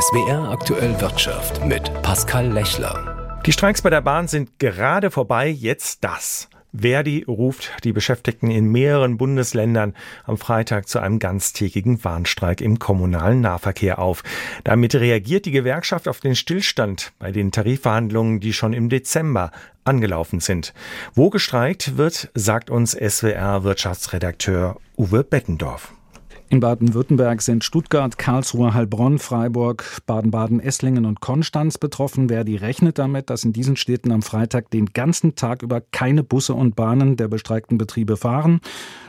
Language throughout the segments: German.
SWR aktuell Wirtschaft mit Pascal Lechler. Die Streiks bei der Bahn sind gerade vorbei, jetzt das. Verdi ruft die Beschäftigten in mehreren Bundesländern am Freitag zu einem ganztägigen Warnstreik im kommunalen Nahverkehr auf. Damit reagiert die Gewerkschaft auf den Stillstand bei den Tarifverhandlungen, die schon im Dezember angelaufen sind. Wo gestreikt wird, sagt uns SWR Wirtschaftsredakteur Uwe Bettendorf. In Baden-Württemberg sind Stuttgart, Karlsruhe, Heilbronn, Freiburg, Baden-Baden, Esslingen und Konstanz betroffen. Verdi rechnet damit, dass in diesen Städten am Freitag den ganzen Tag über keine Busse und Bahnen der bestreikten Betriebe fahren.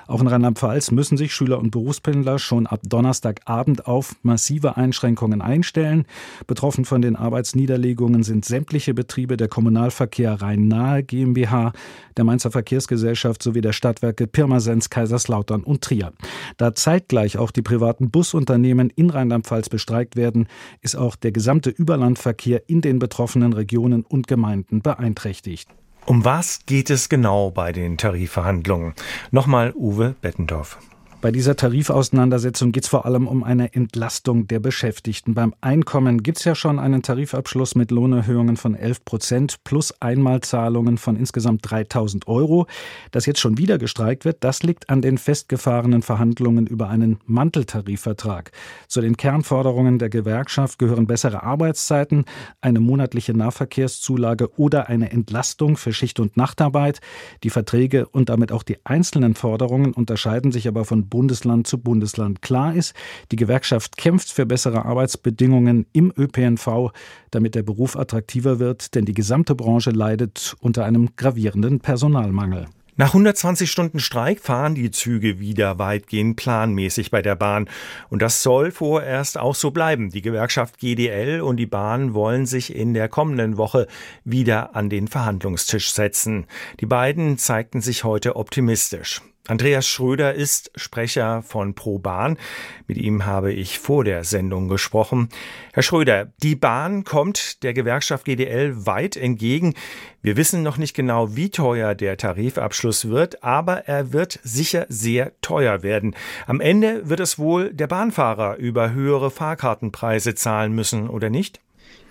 Auch in Rheinland-Pfalz müssen sich Schüler und Berufspendler schon ab Donnerstagabend auf massive Einschränkungen einstellen. Betroffen von den Arbeitsniederlegungen sind sämtliche Betriebe der Kommunalverkehr Rhein-Nahe GmbH, der Mainzer Verkehrsgesellschaft sowie der Stadtwerke Pirmasens, Kaiserslautern und Trier. Da zeitgleich auch die privaten Busunternehmen in Rheinland-Pfalz bestreikt werden, ist auch der gesamte Überlandverkehr in den betroffenen Regionen und Gemeinden beeinträchtigt. Um was geht es genau bei den Tarifverhandlungen? Nochmal Uwe Bettendorf. Bei dieser Tarifauseinandersetzung geht es vor allem um eine Entlastung der Beschäftigten. Beim Einkommen gibt es ja schon einen Tarifabschluss mit Lohnerhöhungen von 11 Prozent plus Einmalzahlungen von insgesamt 3000 Euro. Dass jetzt schon wieder gestreikt wird, das liegt an den festgefahrenen Verhandlungen über einen Manteltarifvertrag. Zu den Kernforderungen der Gewerkschaft gehören bessere Arbeitszeiten, eine monatliche Nahverkehrszulage oder eine Entlastung für Schicht- und Nachtarbeit. Die Verträge und damit auch die einzelnen Forderungen unterscheiden sich aber von Bundesland zu Bundesland. Klar ist, die Gewerkschaft kämpft für bessere Arbeitsbedingungen im ÖPNV, damit der Beruf attraktiver wird, denn die gesamte Branche leidet unter einem gravierenden Personalmangel. Nach 120 Stunden Streik fahren die Züge wieder weitgehend planmäßig bei der Bahn. Und das soll vorerst auch so bleiben. Die Gewerkschaft GDL und die Bahn wollen sich in der kommenden Woche wieder an den Verhandlungstisch setzen. Die beiden zeigten sich heute optimistisch. Andreas Schröder ist Sprecher von ProBahn. Mit ihm habe ich vor der Sendung gesprochen. Herr Schröder, die Bahn kommt der Gewerkschaft GDL weit entgegen. Wir wissen noch nicht genau, wie teuer der Tarifabschluss wird, aber er wird sicher sehr teuer werden. Am Ende wird es wohl der Bahnfahrer über höhere Fahrkartenpreise zahlen müssen, oder nicht?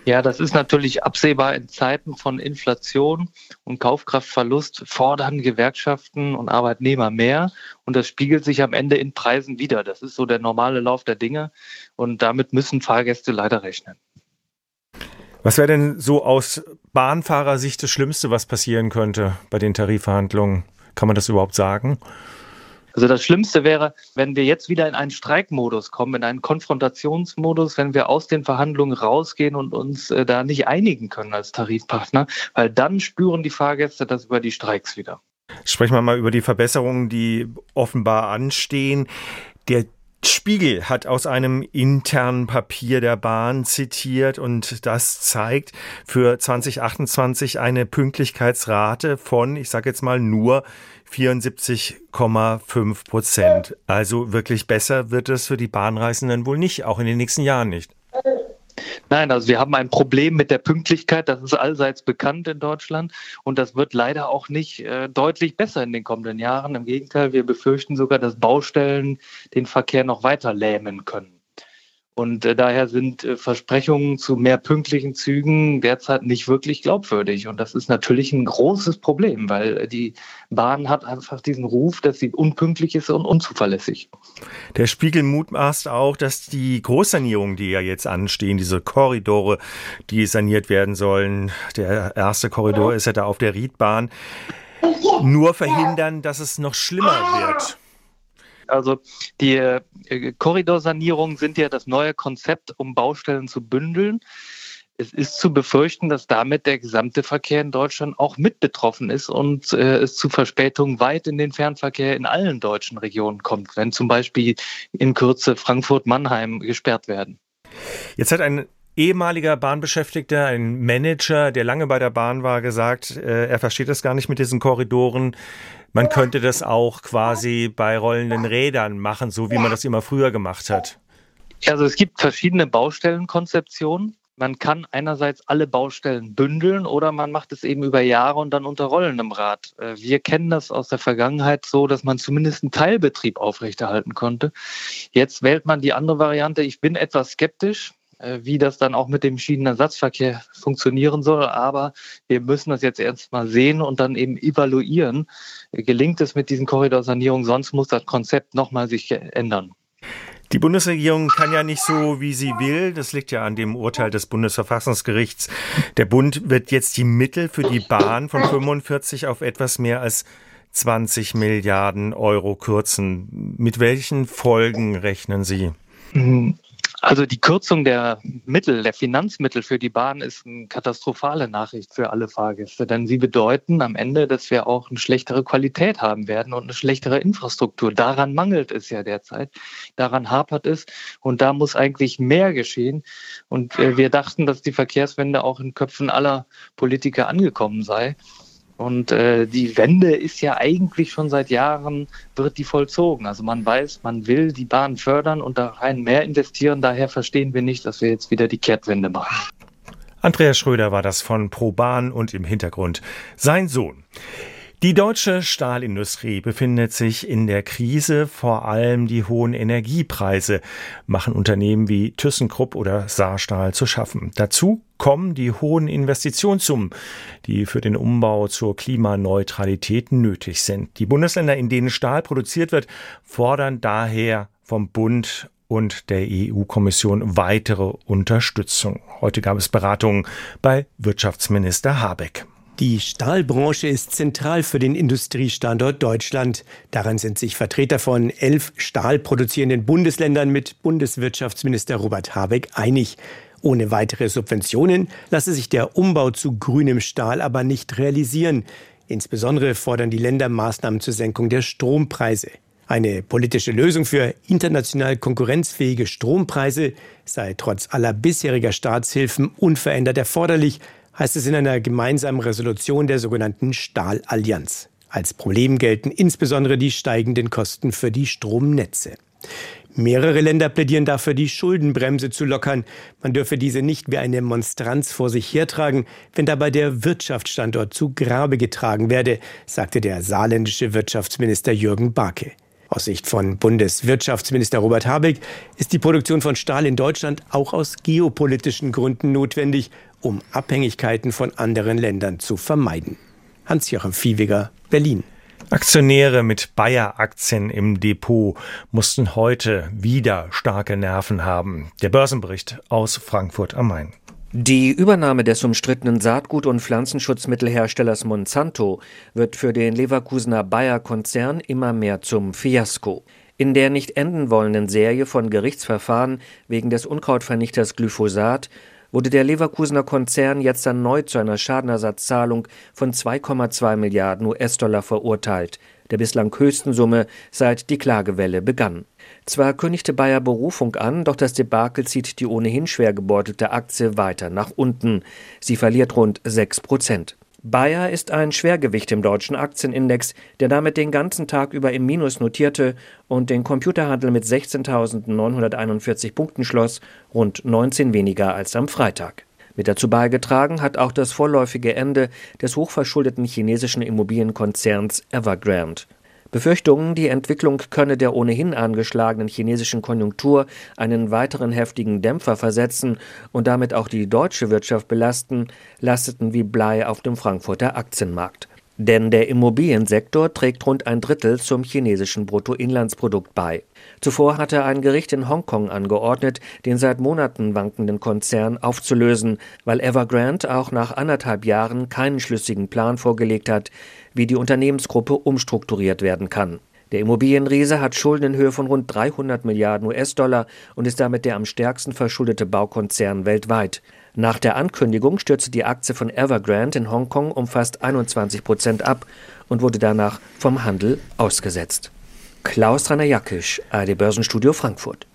Ja, das ist natürlich absehbar in Zeiten von Inflation und Kaufkraftverlust fordern Gewerkschaften und Arbeitnehmer mehr und das spiegelt sich am Ende in Preisen wieder. Das ist so der normale Lauf der Dinge und damit müssen Fahrgäste leider rechnen. Was wäre denn so aus Bahnfahrersicht das Schlimmste, was passieren könnte bei den Tarifverhandlungen? Kann man das überhaupt sagen? Also das Schlimmste wäre, wenn wir jetzt wieder in einen Streikmodus kommen, in einen Konfrontationsmodus, wenn wir aus den Verhandlungen rausgehen und uns äh, da nicht einigen können als Tarifpartner, weil dann spüren die Fahrgäste das über die Streiks wieder. Sprechen wir mal über die Verbesserungen, die offenbar anstehen. Der Spiegel hat aus einem internen Papier der Bahn zitiert und das zeigt für 2028 eine Pünktlichkeitsrate von, ich sage jetzt mal nur 74,5 Prozent. Also wirklich besser wird es für die Bahnreisenden wohl nicht, auch in den nächsten Jahren nicht. Nein, also wir haben ein Problem mit der Pünktlichkeit, das ist allseits bekannt in Deutschland und das wird leider auch nicht äh, deutlich besser in den kommenden Jahren. Im Gegenteil, wir befürchten sogar, dass Baustellen den Verkehr noch weiter lähmen können. Und äh, daher sind äh, Versprechungen zu mehr pünktlichen Zügen derzeit nicht wirklich glaubwürdig. Und das ist natürlich ein großes Problem, weil die Bahn hat einfach diesen Ruf, dass sie unpünktlich ist und unzuverlässig. Der Spiegel mutmaßt auch, dass die Großsanierungen, die ja jetzt anstehen, diese Korridore, die saniert werden sollen, der erste Korridor ist ja da auf der Riedbahn, nur verhindern, dass es noch schlimmer wird. Also die äh, Korridorsanierungen sind ja das neue Konzept, um Baustellen zu bündeln. Es ist zu befürchten, dass damit der gesamte Verkehr in Deutschland auch mit betroffen ist und äh, es zu Verspätungen weit in den Fernverkehr in allen deutschen Regionen kommt, wenn zum Beispiel in Kürze Frankfurt-Mannheim gesperrt werden. Jetzt hat ein ehemaliger Bahnbeschäftigter, ein Manager, der lange bei der Bahn war, gesagt, äh, er versteht das gar nicht mit diesen Korridoren. Man könnte das auch quasi bei rollenden Rädern machen, so wie man das immer früher gemacht hat. Also es gibt verschiedene Baustellenkonzeptionen. Man kann einerseits alle Baustellen bündeln oder man macht es eben über Jahre und dann unter rollendem Rad. Äh, wir kennen das aus der Vergangenheit so, dass man zumindest einen Teilbetrieb aufrechterhalten konnte. Jetzt wählt man die andere Variante. Ich bin etwas skeptisch, wie das dann auch mit dem Schienenersatzverkehr funktionieren soll. Aber wir müssen das jetzt erst mal sehen und dann eben evaluieren. Gelingt es mit diesen Korridorsanierungen? Sonst muss das Konzept nochmal sich ändern. Die Bundesregierung kann ja nicht so, wie sie will. Das liegt ja an dem Urteil des Bundesverfassungsgerichts. Der Bund wird jetzt die Mittel für die Bahn von 45 auf etwas mehr als 20 Milliarden Euro kürzen. Mit welchen Folgen rechnen Sie? Also die Kürzung der Mittel, der Finanzmittel für die Bahn ist eine katastrophale Nachricht für alle Fahrgäste, denn sie bedeuten am Ende, dass wir auch eine schlechtere Qualität haben werden und eine schlechtere Infrastruktur. Daran mangelt es ja derzeit, daran hapert es und da muss eigentlich mehr geschehen. Und äh, wir dachten, dass die Verkehrswende auch in Köpfen aller Politiker angekommen sei. Und äh, die Wende ist ja eigentlich schon seit Jahren, wird die vollzogen. Also man weiß, man will die Bahn fördern und da rein mehr investieren. Daher verstehen wir nicht, dass wir jetzt wieder die Kehrtwende machen. Andreas Schröder war das von ProBahn und im Hintergrund sein Sohn. Die deutsche Stahlindustrie befindet sich in der Krise. Vor allem die hohen Energiepreise machen Unternehmen wie ThyssenKrupp oder Saarstahl zu schaffen. Dazu kommen die hohen Investitionssummen, die für den Umbau zur Klimaneutralität nötig sind. Die Bundesländer, in denen Stahl produziert wird, fordern daher vom Bund und der EU-Kommission weitere Unterstützung. Heute gab es Beratungen bei Wirtschaftsminister Habeck. Die Stahlbranche ist zentral für den Industriestandort Deutschland. Daran sind sich Vertreter von elf stahlproduzierenden Bundesländern mit Bundeswirtschaftsminister Robert Habeck einig. Ohne weitere Subventionen lasse sich der Umbau zu grünem Stahl aber nicht realisieren. Insbesondere fordern die Länder Maßnahmen zur Senkung der Strompreise. Eine politische Lösung für international konkurrenzfähige Strompreise sei trotz aller bisheriger Staatshilfen unverändert erforderlich, heißt es in einer gemeinsamen Resolution der sogenannten Stahlallianz. Als Problem gelten insbesondere die steigenden Kosten für die Stromnetze. Mehrere Länder plädieren dafür, die Schuldenbremse zu lockern. Man dürfe diese nicht wie eine Monstranz vor sich hertragen, wenn dabei der Wirtschaftsstandort zu Grabe getragen werde, sagte der saarländische Wirtschaftsminister Jürgen Barke. Aus Sicht von Bundeswirtschaftsminister Robert Habeck ist die Produktion von Stahl in Deutschland auch aus geopolitischen Gründen notwendig, um Abhängigkeiten von anderen Ländern zu vermeiden. Hans-Joachim Viehweger, Berlin. Aktionäre mit Bayer-Aktien im Depot mussten heute wieder starke Nerven haben. Der Börsenbericht aus Frankfurt am Main. Die Übernahme des umstrittenen Saatgut- und Pflanzenschutzmittelherstellers Monsanto wird für den Leverkusener Bayer-Konzern immer mehr zum Fiasko. In der nicht enden wollenden Serie von Gerichtsverfahren wegen des Unkrautvernichters Glyphosat wurde der Leverkusener Konzern jetzt erneut zu einer Schadenersatzzahlung von 2,2 Milliarden US-Dollar verurteilt, der bislang höchsten Summe seit die Klagewelle begann. Zwar kündigte Bayer Berufung an, doch das Debakel zieht die ohnehin schwer gebeutelte Aktie weiter nach unten. Sie verliert rund 6 Prozent. Bayer ist ein Schwergewicht im deutschen Aktienindex, der damit den ganzen Tag über im Minus notierte und den Computerhandel mit 16.941 Punkten schloss, rund 19 weniger als am Freitag. Mit dazu beigetragen hat auch das vorläufige Ende des hochverschuldeten chinesischen Immobilienkonzerns Evergrande. Befürchtungen, die Entwicklung könne der ohnehin angeschlagenen chinesischen Konjunktur einen weiteren heftigen Dämpfer versetzen und damit auch die deutsche Wirtschaft belasten, lasteten wie Blei auf dem Frankfurter Aktienmarkt. Denn der Immobiliensektor trägt rund ein Drittel zum chinesischen Bruttoinlandsprodukt bei. Zuvor hatte ein Gericht in Hongkong angeordnet, den seit Monaten wankenden Konzern aufzulösen, weil Evergrande auch nach anderthalb Jahren keinen schlüssigen Plan vorgelegt hat, wie die Unternehmensgruppe umstrukturiert werden kann. Der Immobilienriese hat Schulden in Höhe von rund 300 Milliarden US-Dollar und ist damit der am stärksten verschuldete Baukonzern weltweit. Nach der Ankündigung stürzte die Aktie von Evergrande in Hongkong um fast 21 Prozent ab und wurde danach vom Handel ausgesetzt. Klaus Rainer Jackisch, ARD Börsenstudio Frankfurt.